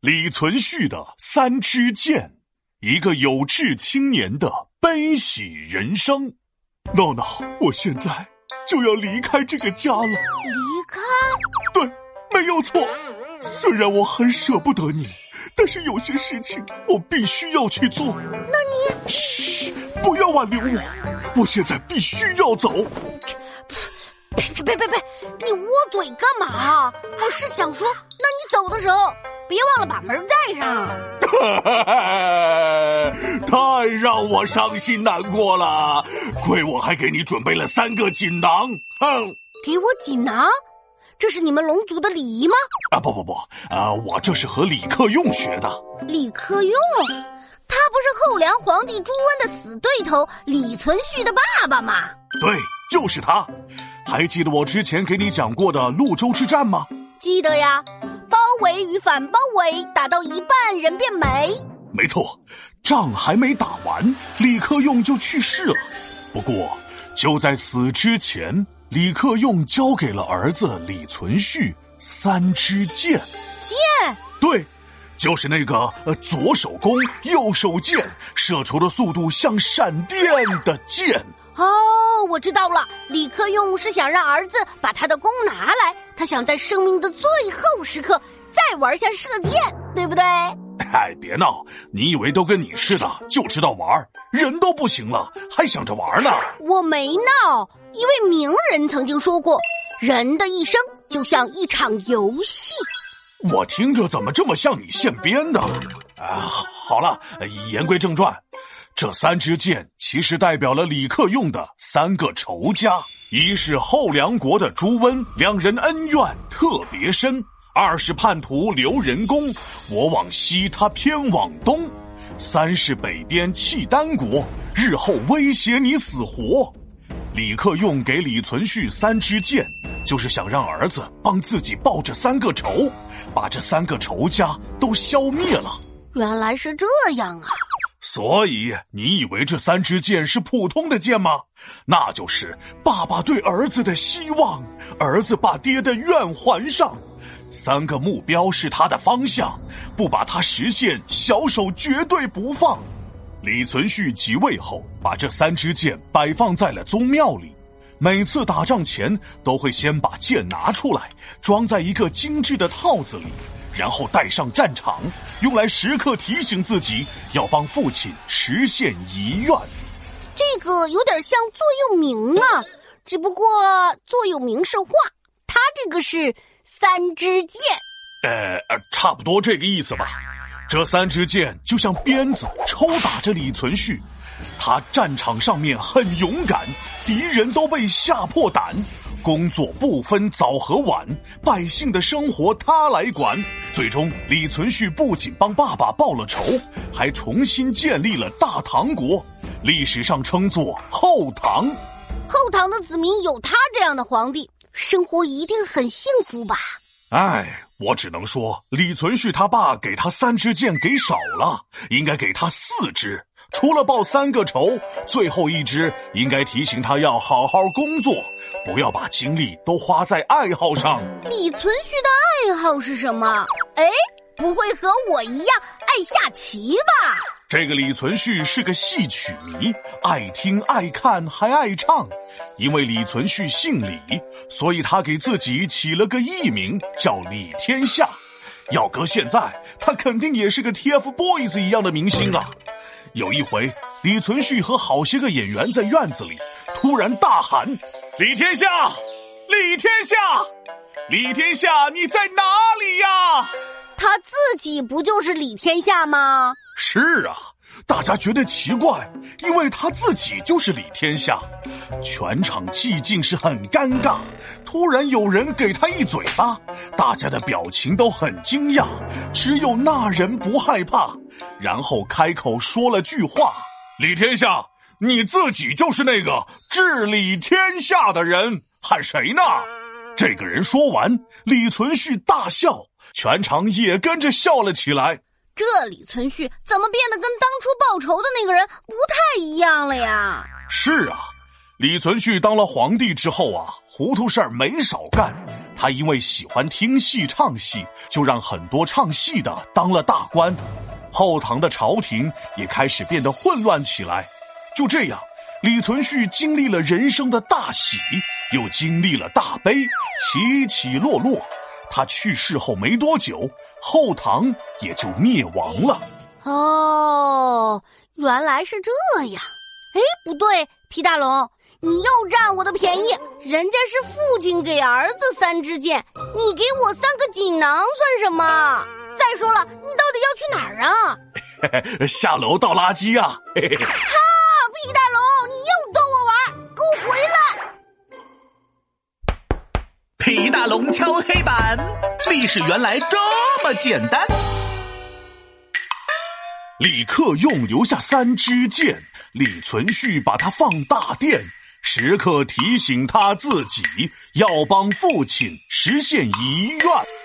李存勖的三支箭，一个有志青年的悲喜人生。闹闹，我现在就要离开这个家了。离开？对，没有错。虽然我很舍不得你，但是有些事情我必须要去做。那你……嘘，不要挽留我，我现在必须要走。别别别别别！你捂嘴干嘛？我是想说，那你走的时候。别忘了把门带上，太让我伤心难过了。亏我还给你准备了三个锦囊，哼！给我锦囊？这是你们龙族的礼仪吗？啊不不不，啊我这是和李克用学的。李克用，他不是后梁皇帝朱温的死对头李存勖的爸爸吗？对，就是他。还记得我之前给你讲过的潞州之战吗？记得呀。包围与反包围，打到一半人变没。没错，仗还没打完，李克用就去世了。不过就在死之前，李克用交给了儿子李存勖三支箭。箭？对，就是那个呃左手弓，右手箭，射出的速度像闪电的箭。哦，我知道了，李克用是想让儿子把他的弓拿来。他想在生命的最后时刻再玩下射箭，对不对？哎，别闹！你以为都跟你似的，就知道玩，人都不行了，还想着玩呢？我没闹，一位名人曾经说过，人的一生就像一场游戏。我听着怎么这么像你现编的？啊，好了，言归正传，这三支箭其实代表了李克用的三个仇家。一是后梁国的朱温，两人恩怨特别深；二是叛徒刘仁恭，我往西，他偏往东；三是北边契丹国，日后威胁你死活。李克用给李存勖三支箭，就是想让儿子帮自己报这三个仇，把这三个仇家都消灭了。原来是这样啊！所以你以为这三支箭是普通的箭吗？那就是爸爸对儿子的希望，儿子把爹的愿还上。三个目标是他的方向，不把它实现，小手绝对不放。李存勖即位后，把这三支箭摆放在了宗庙里，每次打仗前都会先把箭拿出来，装在一个精致的套子里。然后带上战场，用来时刻提醒自己要帮父亲实现遗愿。这个有点像座右铭啊，只不过座右铭是画，他这个是三支箭。呃呃，差不多这个意思吧。这三支箭就像鞭子抽打着李存勖，他战场上面很勇敢，敌人都被吓破胆。工作不分早和晚，百姓的生活他来管。最终，李存勖不仅帮爸爸报了仇，还重新建立了大唐国，历史上称作后唐。后唐的子民有他这样的皇帝，生活一定很幸福吧？哎，我只能说，李存勖他爸给他三支箭给少了，应该给他四支。除了报三个仇，最后一只应该提醒他要好好工作，不要把精力都花在爱好上。李存勖的爱好是什么？哎，不会和我一样爱下棋吧？这个李存勖是个戏曲迷，爱听爱看还爱唱。因为李存勖姓李，所以他给自己起了个艺名叫李天下。要搁现在，他肯定也是个 TFBOYS 一样的明星啊。有一回，李存勖和好些个演员在院子里，突然大喊：“李天下，李天下，李天下，你在哪里呀？”他自己不就是李天下吗？是啊。大家觉得奇怪，因为他自己就是李天下，全场寂静是很尴尬。突然有人给他一嘴巴，大家的表情都很惊讶，只有那人不害怕，然后开口说了句话：“李天下，你自己就是那个治理天下的人，喊谁呢？”这个人说完，李存勖大笑，全场也跟着笑了起来。这李存勖怎么变得跟当初报仇的那个人不太一样了呀？是啊，李存勖当了皇帝之后啊，糊涂事儿没少干。他因为喜欢听戏唱戏，就让很多唱戏的当了大官。后唐的朝廷也开始变得混乱起来。就这样，李存勖经历了人生的大喜，又经历了大悲，起起落落。他去世后没多久，后唐也就灭亡了。哦，原来是这样。哎，不对，皮大龙，你又占我的便宜。人家是父亲给儿子三支箭，你给我三个锦囊算什么？再说了，你到底要去哪儿啊？下楼倒垃圾啊！哈，皮大龙敲黑板，历史原来这么简单。李克用留下三支箭，李存勖把它放大殿，时刻提醒他自己要帮父亲实现遗愿。